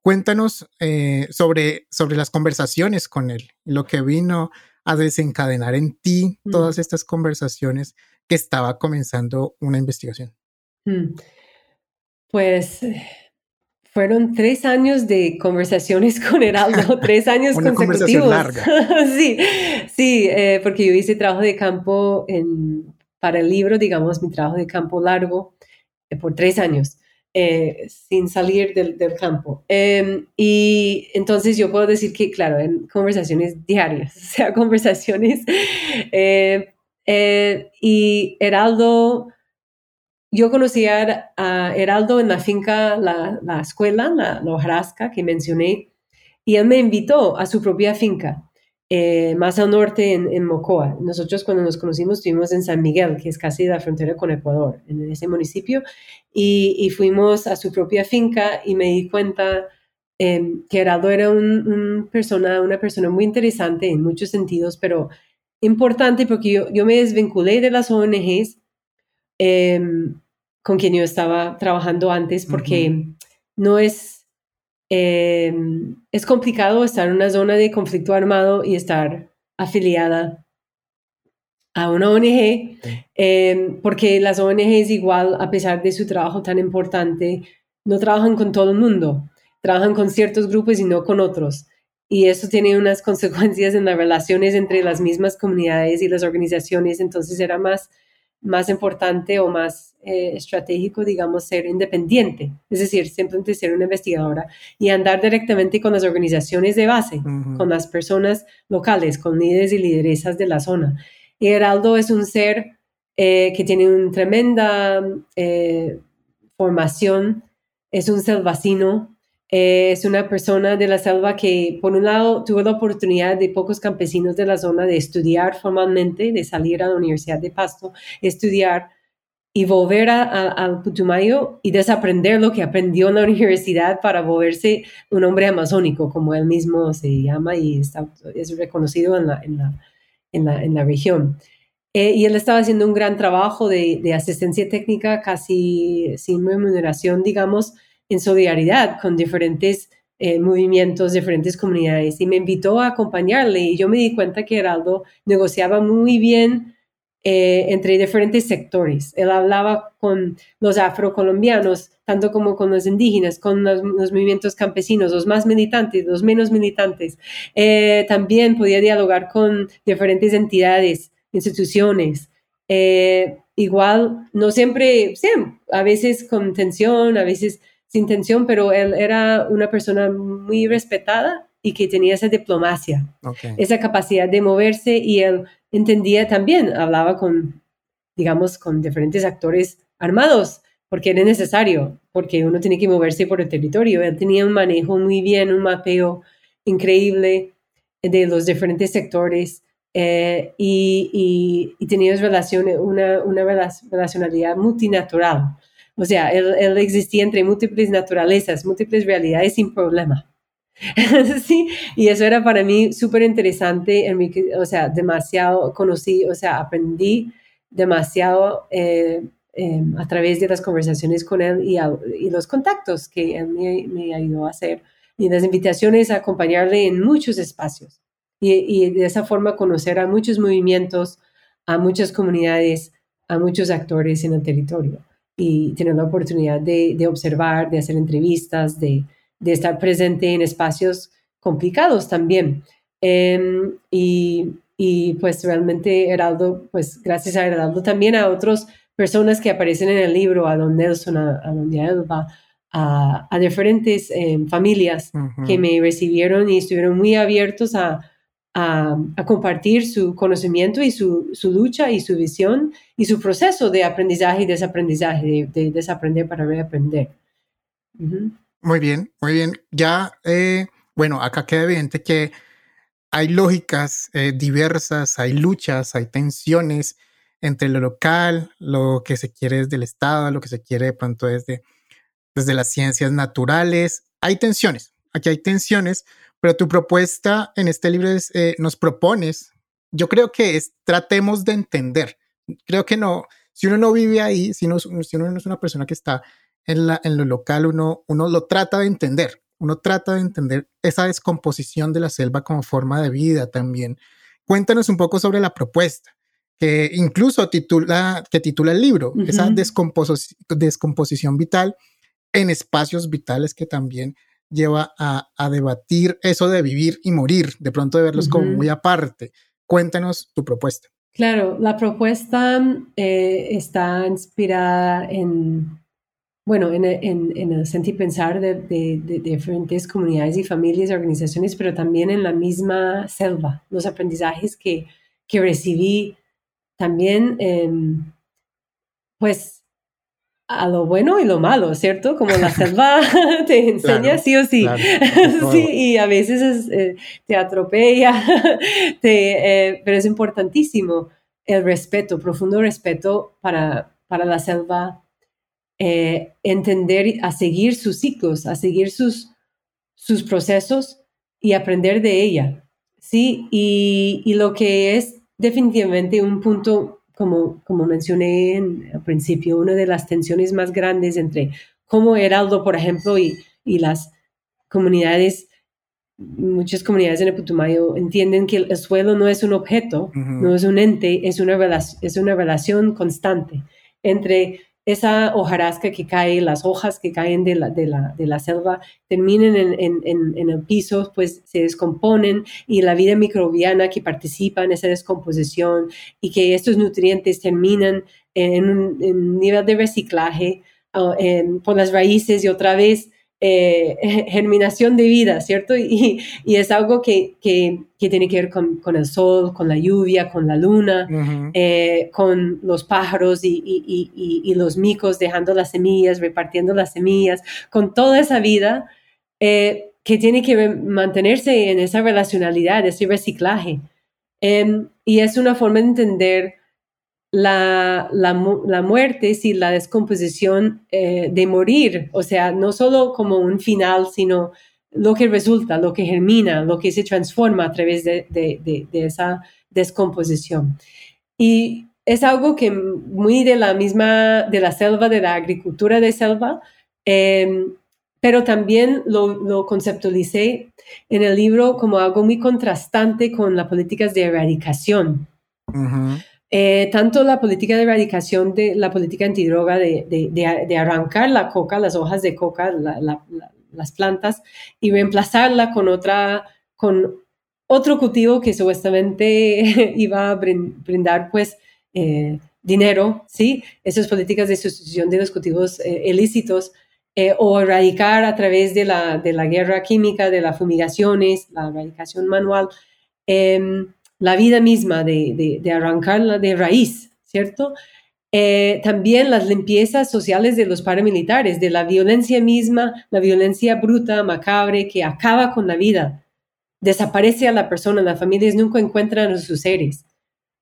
Cuéntanos eh, sobre, sobre las conversaciones con él, lo que vino a desencadenar en ti Mm. todas estas conversaciones que estaba comenzando una investigación. Mm. Pues eh, fueron tres años de conversaciones con Heraldo, tres años Una consecutivos. larga. sí, sí, eh, porque yo hice trabajo de campo en, para el libro, digamos, mi trabajo de campo largo eh, por tres años. eh, sin salir del, del campo. Em, y entonces yo puedo decir que, claro, en conversaciones diarias, o sea, conversaciones. Eh, y Heraldo, yo conocí a, a Heraldo en la finca, la, la escuela, la, la hojarasca que mencioné, y él me invitó a su propia finca, eh, más al norte en, en, Mocoa. Nosotros cuando nos conocimos estuvimos en San Miguel, que es casi la frontera con Ecuador, en ese municipio, y, y fuimos a su propia finca y me di cuenta eh, que Heraldo era un, un persona, una persona muy interesante en muchos sentidos, pero importante porque yo, yo me desvinculé de las ONGs eh, con quien yo estaba trabajando antes porque uh -huh. no es eh, es complicado estar en una zona de conflicto armado y estar afiliada a una ONG, eh, porque las ONGs igual, a pesar de su trabajo tan importante, no trabajan con todo el mundo, trabajan con ciertos grupos y no con otros. Y eso tiene unas consecuencias en las relaciones entre las mismas comunidades y las organizaciones, entonces era más, más importante o más eh, estratégico, digamos, ser independiente, es decir, simplemente ser una investigadora y andar directamente con las organizaciones de base, uh -huh. con las personas locales, con líderes y lideresas de la zona. Y Heraldo es un ser eh, que tiene una tremenda eh, formación, es un selvacino, eh, es una persona de la selva que, por un lado, tuvo la oportunidad de pocos campesinos de la zona de estudiar formalmente, de salir a la Universidad de Pasto, estudiar y volver al Putumayo y desaprender lo que aprendió en la universidad para volverse un hombre amazónico, como él mismo se llama y está, es reconocido en la, en la, en la, en la región. Eh, y él estaba haciendo un gran trabajo de, de, asistencia técnica casi sin remuneración, digamos, en solidaridad con diferentes eh, movimientos, diferentes comunidades. Y me invitó a acompañarle y yo me di cuenta que Heraldo negociaba muy bien eh, entre diferentes sectores. Él hablaba con los afrocolombianos, tanto como con los indígenas, con los, los movimientos campesinos, los más militantes, los menos militantes. Eh, también podía dialogar con diferentes entidades, instituciones. Eh, igual, no siempre, sí, a veces con tensión, a veces sin tensión, pero él era una persona muy respetada y que tenía esa diplomacia, okay. esa capacidad de moverse y él entendía también, hablaba con, digamos, con diferentes actores armados, porque era necesario, porque uno tiene que moverse por el territorio. Él tenía un manejo muy bien, un mapeo increíble de los diferentes sectores eh, y, y, y, tenía relaciones, una, una relacionalidad multinatural. O sea, él, él existía entre múltiples naturalezas, múltiples realidades sin problema. sí, y eso era para mí súper interesante, o sea, demasiado conocí, o sea, aprendí demasiado eh, eh, a través de las conversaciones con él y, a, y los contactos que él me, me, ayudó a hacer y las invitaciones a acompañarle en muchos espacios y, y, de esa forma conocer a muchos movimientos, a muchas comunidades, a muchos actores en el territorio y tener la oportunidad de, de observar, de hacer entrevistas, de de estar presente en espacios complicados también. Eh, y, y, pues realmente Heraldo, pues gracias a Heraldo también a otras personas que aparecen en el libro, a don Nelson, a, a don Elba, a, a diferentes eh, familias uh -huh. que me recibieron y estuvieron muy abiertos a, a, a compartir su conocimiento y su, su, lucha y su visión y su proceso de aprendizaje y desaprendizaje, de, de desaprender para reaprender. Uh -huh. Muy bien, muy bien. Ya, eh, bueno, acá queda evidente que hay lógicas eh, diversas, hay luchas, hay tensiones entre lo local, lo que se quiere desde el Estado, lo que se quiere de pronto desde, desde las ciencias naturales hay tensiones, aquí hay tensiones, pero tu propuesta en este libro es, eh, nos propones, yo creo que es, tratemos de entender. Creo que no, si uno no vive ahí, si, si uno no es una persona que está en, la, en lo local, uno, uno lo trata de entender, uno trata de entender esa descomposición de la selva como forma de vida también. Cuéntanos un poco sobre la propuesta que incluso titula, que titula el libro, esa descomposición vital en espacios vitales que también lleva a, debatir eso de vivir y morir, de pronto de verlos como muy aparte. Cuéntanos tu propuesta. Claro, la propuesta eh, está inspirada en, bueno, en, el sentir pensar de, diferentes comunidades y familias y organizaciones, pero también en la misma selva, los aprendizajes que, que recibí también, em, pues, a lo bueno y lo malo, ¿cierto? Como la selva te enseña sí o sí. sí, y a veces eh, te atropella, eh, pero es importantísimo el respeto, profundo respeto para, para la selva, eh, entender, a seguir sus ciclos, a seguir sus, sus procesos y aprender de ella. Sí, y, y lo que es definitivamente un punto como, como mencioné en, al principio, una de las tensiones más grandes entre cómo Heraldo, por ejemplo, y, y las comunidades, muchas comunidades en el Putumayo entienden que el, suelo no es un objeto, no es un ente, es una, es una relación constante entre esa hojarasca que cae, las hojas que caen de la, de la, de la selva, terminen en, en, en, el piso, pues se descomponen y la vida microbiana que participa en esa descomposición y que estos nutrientes terminan en un, nivel de reciclaje ah, por las raíces y otra vez eh, germinación de vida, ¿cierto? Y, y es algo que, que, que, tiene que ver con, con, el sol, con la lluvia, con la luna, eh, con los pájaros y, y, y, los micos dejando las semillas, repartiendo las semillas, con toda esa vida eh, que tiene que mantenerse en esa relacionalidad, ese reciclaje. Em, y es una forma de entender la, la, muerte, sí, la descomposición eh, de morir, o sea, no solo como un final, sino lo que resulta, lo que germina, lo que se transforma a través de, de, esa descomposición. Y es algo que muy de la misma, de la selva, de la agricultura de selva, em, pero también lo, lo, conceptualicé en el libro como algo muy contrastante con las políticas de erradicación. Eh, tanto la política de erradicación de la política antidroga de, de, arrancar la coca, las hojas de coca, las plantas, y reemplazarla con otra, con otro cultivo que supuestamente iba a brindar pues eh, dinero, ¿sí? Esas políticas de sustitución de los cultivos eh, ilícitos o erradicar a través de la, de la guerra química, de las fumigaciones, la erradicación manual. La vida misma, de, de, arrancarla de raíz, ¿cierto? Eh, también las limpiezas sociales de los paramilitares, de la violencia misma, la violencia bruta, macabre, que acaba con la vida. Desaparece a la persona, las familias nunca encuentran a sus seres.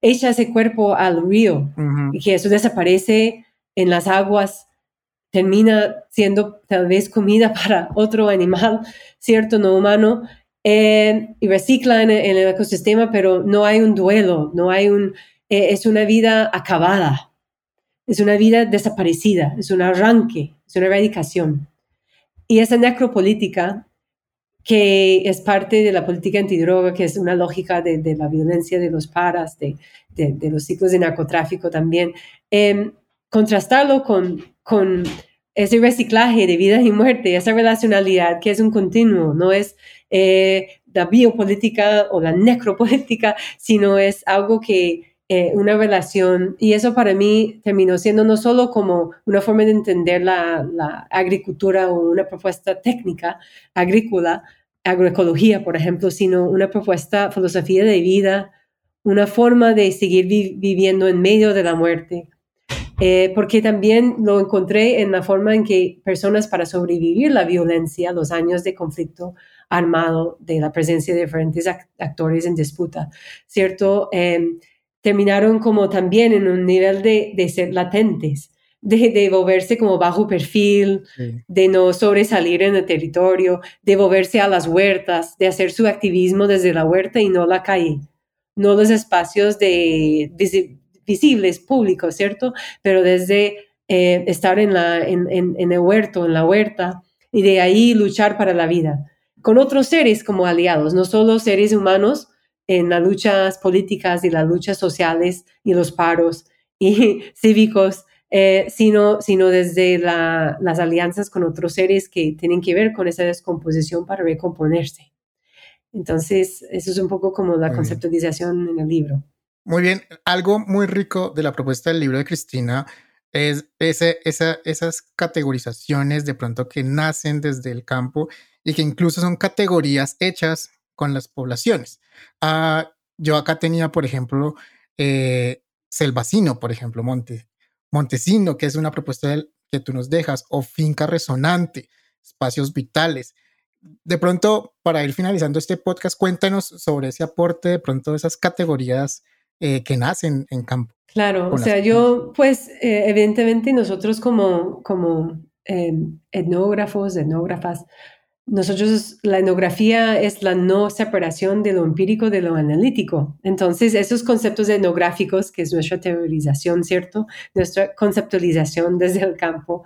Echa ese cuerpo al río y que eso desaparece en las aguas, termina siendo tal vez comida para otro animal, ¿cierto? No humano. Eh, y recicla en, el ecosistema, pero no hay un duelo, no hay un, eh, es una vida acabada, es una vida desaparecida, es un arranque, es una erradicación. Y esa necropolítica, que es parte de la política antidroga, que es una lógica de, la violencia de los paras, de, de, los ciclos de narcotráfico también, em, contrastarlo con, con ese reciclaje de vida y muerte, esa relacionalidad que es un continuo, no es eh, la biopolítica o la necropolítica, sino es algo que eh, una relación, y eso para mí terminó siendo no solo como una forma de entender la, la agricultura o una propuesta técnica agrícola, agroecología, por ejemplo, sino una propuesta, filosofía de vida, una forma de seguir viviendo en medio de la muerte, eh, porque también lo encontré en la forma en que personas para sobrevivir la violencia, los años de conflicto armado, de la presencia de diferentes actores en disputa, ¿cierto? Em, terminaron como también en un nivel de, de ser latentes, de, volverse como bajo perfil, de no sobresalir en el territorio, de volverse a las huertas, de hacer su activismo desde la huerta y no la calle, no los espacios de, visibles, públicos, ¿cierto? Pero desde eh, estar en, la, en, en el huerto, en la huerta, y de ahí luchar para la vida, con otros seres como aliados, no solo seres humanos en las luchas políticas y las luchas sociales y los paros y cívicos, eh, sino, sino desde las alianzas con otros seres que tienen que ver con esa descomposición para recomponerse. Entonces, eso es un poco como la conceptualización en el libro. Muy bien, algo muy rico de la propuesta del libro de Cristina es ese, esa, esas categorizaciones de pronto que nacen desde el campo y que incluso son categorías hechas con las poblaciones. Ah, yo acá tenía, por ejemplo, eh, Selvacino, por ejemplo, Monte, Montesino, que es una propuesta que tú nos dejas, o finca resonante, espacios vitales. De pronto, para ir finalizando este podcast, cuéntanos sobre ese aporte, de pronto, esas categorías eh, que nacen en campo. Claro, o sea, yo, pues, eh, evidentemente nosotros como, como eh, etnógrafos, etnógrafas, nosotros, la etnografía es la no separación de lo empírico de lo analítico. Entonces, esos conceptos etnográficos, que es nuestra teorización, ¿cierto? Nuestra conceptualización desde el campo.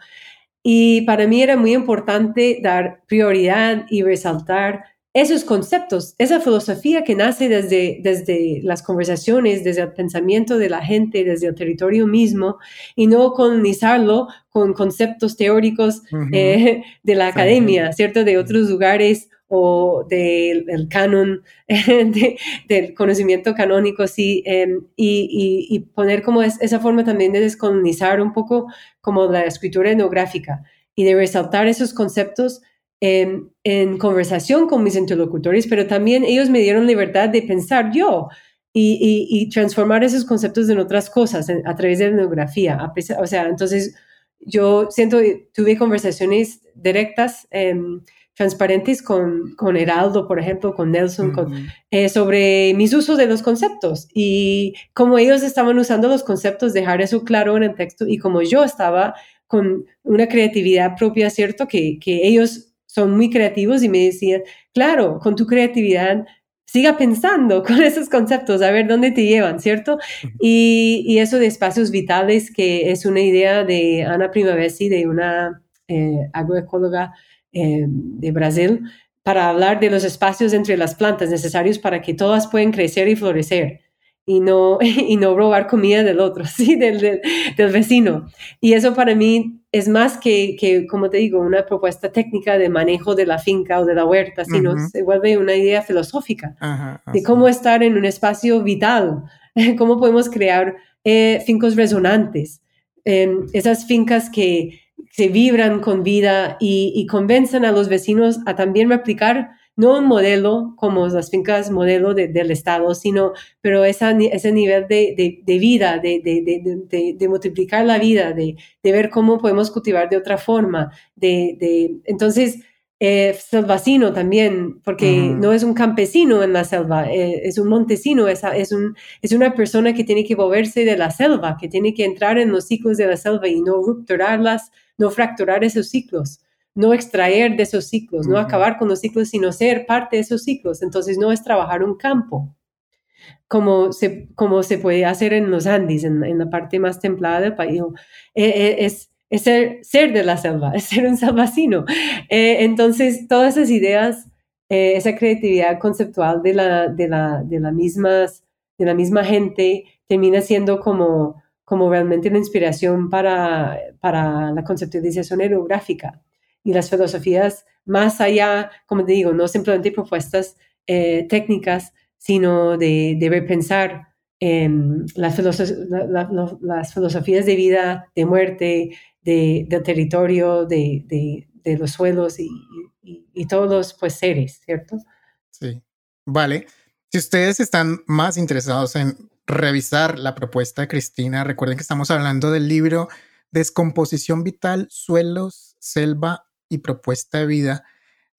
Y para mí era muy importante dar prioridad y resaltar esos conceptos, esa filosofía que nace desde, desde las conversaciones, desde el pensamiento de la gente, desde el territorio mismo, y no colonizarlo con conceptos teóricos eh, de la academia, ¿cierto? De otros lugares o del canon, del conocimiento canónico, sí, em, y, y, poner como esa forma también de descolonizar un poco como la escritura etnográfica y de resaltar esos conceptos en, conversación con mis interlocutores, pero también ellos me dieron libertad de pensar yo y, transformar esos conceptos en otras cosas a través de la etnografía. O sea, entonces yo siento, tuve conversaciones directas. Em, transparentes con, con Heraldo, por ejemplo, con Nelson, eh, sobre mis usos de los conceptos y cómo ellos estaban usando los conceptos, dejar eso claro en el texto y como yo estaba con una creatividad propia, ¿cierto? Que, que ellos son muy creativos y me decían, claro, con tu creatividad, siga pensando con esos conceptos, a ver dónde te llevan, ¿cierto? Y, eso de espacios vitales, que es una idea de Ana Primavesi, de una eh, agroecóloga eh, de Brasil, para hablar de los espacios entre las plantas necesarios para que todas puedan crecer y florecer y no, y no robar comida del otro, ¿sí? Del, del, vecino. Y eso para mí es más que, que, como te digo, una propuesta técnica de manejo de la finca o de la huerta, sino se vuelve una idea filosófica de cómo estar en un espacio vital, cómo podemos crear eh, fincos resonantes, em, esas fincas que se vibran con vida y, y convencen a los vecinos a también replicar no un modelo como las fincas modelo del Estado, sino, pero esa, ese nivel de, de, vida, de, de, multiplicar la vida, de, ver cómo podemos cultivar de otra forma, de, entonces, eh, selvacino también, porque no es un campesino en la selva, eh, es un montesino, es, es, un, es una persona que tiene que moverse de la selva, que tiene que entrar en los ciclos de la selva y no rupturarlas, no fracturar esos ciclos no extraer de esos ciclos, no acabar con los ciclos, sino ser parte de esos ciclos. Entonces no es trabajar un campo, como se, como se puede hacer en los Andes, en, la parte más templada del país. Eh, eh, es, es ser, de la selva, es ser un salvacino. Eh, entonces, todas esas ideas, esa creatividad conceptual de la, de la, de la, mismas, de la misma gente termina siendo como, como realmente una inspiración para, para la conceptualización aerográfica y las filosofías más allá, como te digo, no simplemente propuestas eh, técnicas, sino de, de repensar las, las, filosofías de vida, de muerte, de, del territorio, de, de los suelos y, y, todos los pues, seres, ¿cierto? Sí, vale. Si ustedes están más interesados en revisar la propuesta de Cristina, recuerden que estamos hablando del libro Descomposición Vital, Suelos, Selva y propuesta de vida,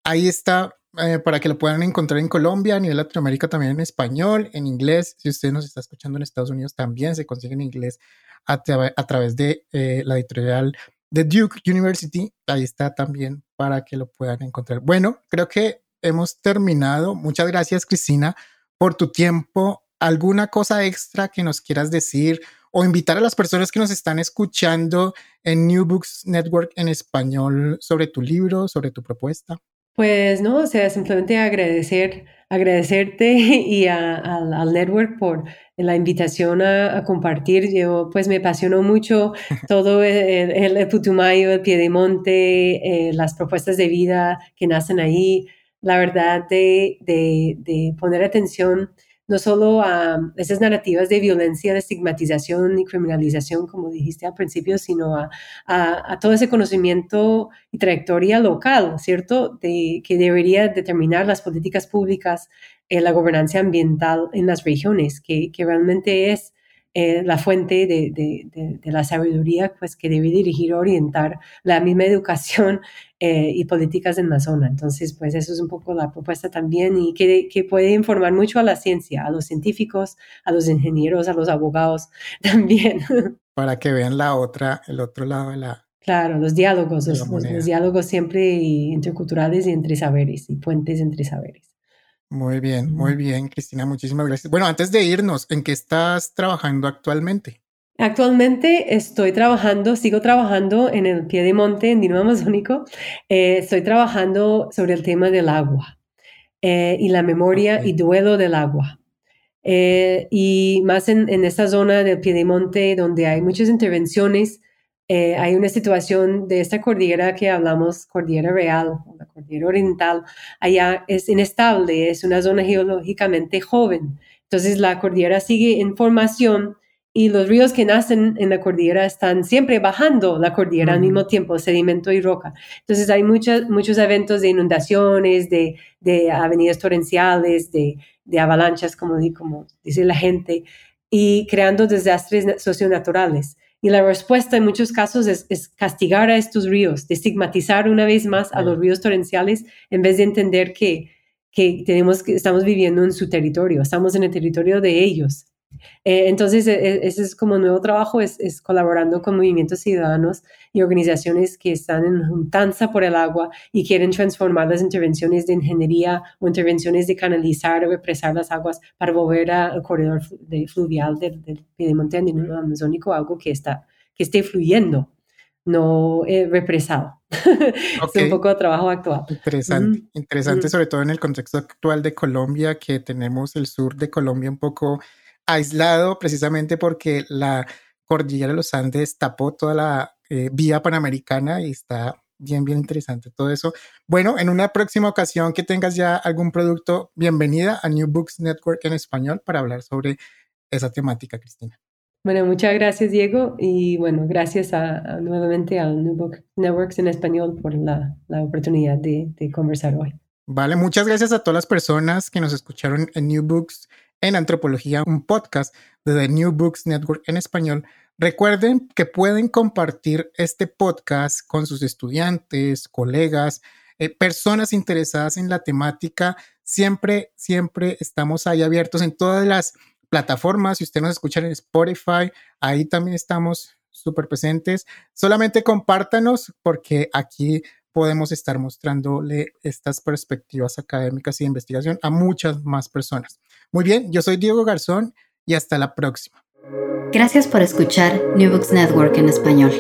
ahí está eh, para que lo puedan encontrar en Colombia, a nivel Latinoamérica también en español, en inglés. Si usted nos está escuchando en Estados Unidos, también se consigue en inglés a, través de eh, la editorial de Duke University. Ahí está también para que lo puedan encontrar. Bueno, creo que hemos terminado. Muchas gracias, Cristina, por tu tiempo. ¿Alguna cosa extra que nos quieras decir o invitar a las personas que nos están escuchando en New Books Network en español sobre tu libro, sobre tu propuesta? Pues no, o sea, simplemente agradecer, agradecerte y al network por la invitación a, compartir. Yo pues me apasionó mucho todo el, el, Putumayo, el Piedemonte, eh, las propuestas de vida que nacen ahí. La verdad de, de, de poner atención no solo a esas narrativas de violencia, de estigmatización y criminalización, como dijiste al principio, sino a, a, todo ese conocimiento y trayectoria local, ¿cierto? De, que debería determinar las políticas públicas, en la gobernanza ambiental en las regiones, que, que realmente es eh, la fuente de, de, de, la sabiduría pues, que debe dirigir, orientar la misma educación eh, y políticas en la zona. Entonces, pues eso es un poco la propuesta también y que, que, puede informar mucho a la ciencia, a los científicos, a los ingenieros, a los abogados también. Para que vean la otra, el otro lado de la... Claro, los diálogos, los, los diálogos siempre interculturales y entre saberes y puentes entre saberes. Muy bien, muy bien, Cristina, muchísimas gracias. Bueno, antes de irnos, ¿en qué estás trabajando actualmente? Actualmente estoy trabajando, sigo trabajando en el pie de monte, en Dino Amazónico. Eh, estoy trabajando sobre el tema del agua eh, y la memoria y duelo del agua. Eh, y más en, en, esta zona del pie de monte donde hay muchas intervenciones eh, hay una situación de esta cordillera que hablamos, cordillera real, la cordillera oriental, allá es inestable, es una zona geológicamente joven. Entonces la cordillera sigue en formación y los ríos que nacen en la cordillera están siempre bajando la cordillera al mismo tiempo, sedimento y roca. Entonces hay muchos, muchos eventos de inundaciones, de, de avenidas torrenciales, de, de avalanchas, como, como dice la gente, y creando desastres socionaturales. Y la respuesta en muchos casos es, castigar a estos ríos, de estigmatizar una vez más a los ríos torrenciales en vez de entender que, que, tenemos, que estamos viviendo en su territorio, estamos en el territorio de ellos. Eh, entonces, e, e, ese es como nuevo trabajo, es, es, colaborando con movimientos ciudadanos y organizaciones que están en juntanza por el agua y quieren transformar las intervenciones de ingeniería o intervenciones de canalizar o represar las aguas para volver al corredor de fluvial del, del piedemonte andino amazónico, algo que, está, que esté fluyendo, no eh, represado. es un poco de trabajo actual. Interesante, interesante sobre todo en el contexto actual de Colombia, que tenemos el sur de Colombia un poco aislado precisamente porque la cordillera de los Andes tapó toda la eh, vía panamericana y está bien, bien interesante todo eso. Bueno, en una próxima ocasión que tengas ya algún producto, bienvenida a New Books Network en español para hablar sobre esa temática, Cristina. Bueno, muchas gracias, Diego. Y bueno, gracias a, nuevamente a New Books Networks en español por la, la oportunidad de, de, conversar hoy. Vale, muchas gracias a todas las personas que nos escucharon en New Books en Antropología, un podcast de The New Books Network en español. Recuerden que pueden compartir este podcast con sus estudiantes, colegas, eh, personas interesadas en la temática. Siempre, siempre estamos ahí abiertos en todas las plataformas. Si usted nos escucha en Spotify, ahí también estamos súper presentes. Solamente compártanos porque aquí podemos estar mostrándole estas perspectivas académicas y de investigación a muchas más personas. Muy bien, yo soy Diego Garzón y hasta la próxima. Gracias por escuchar New Books Network en español.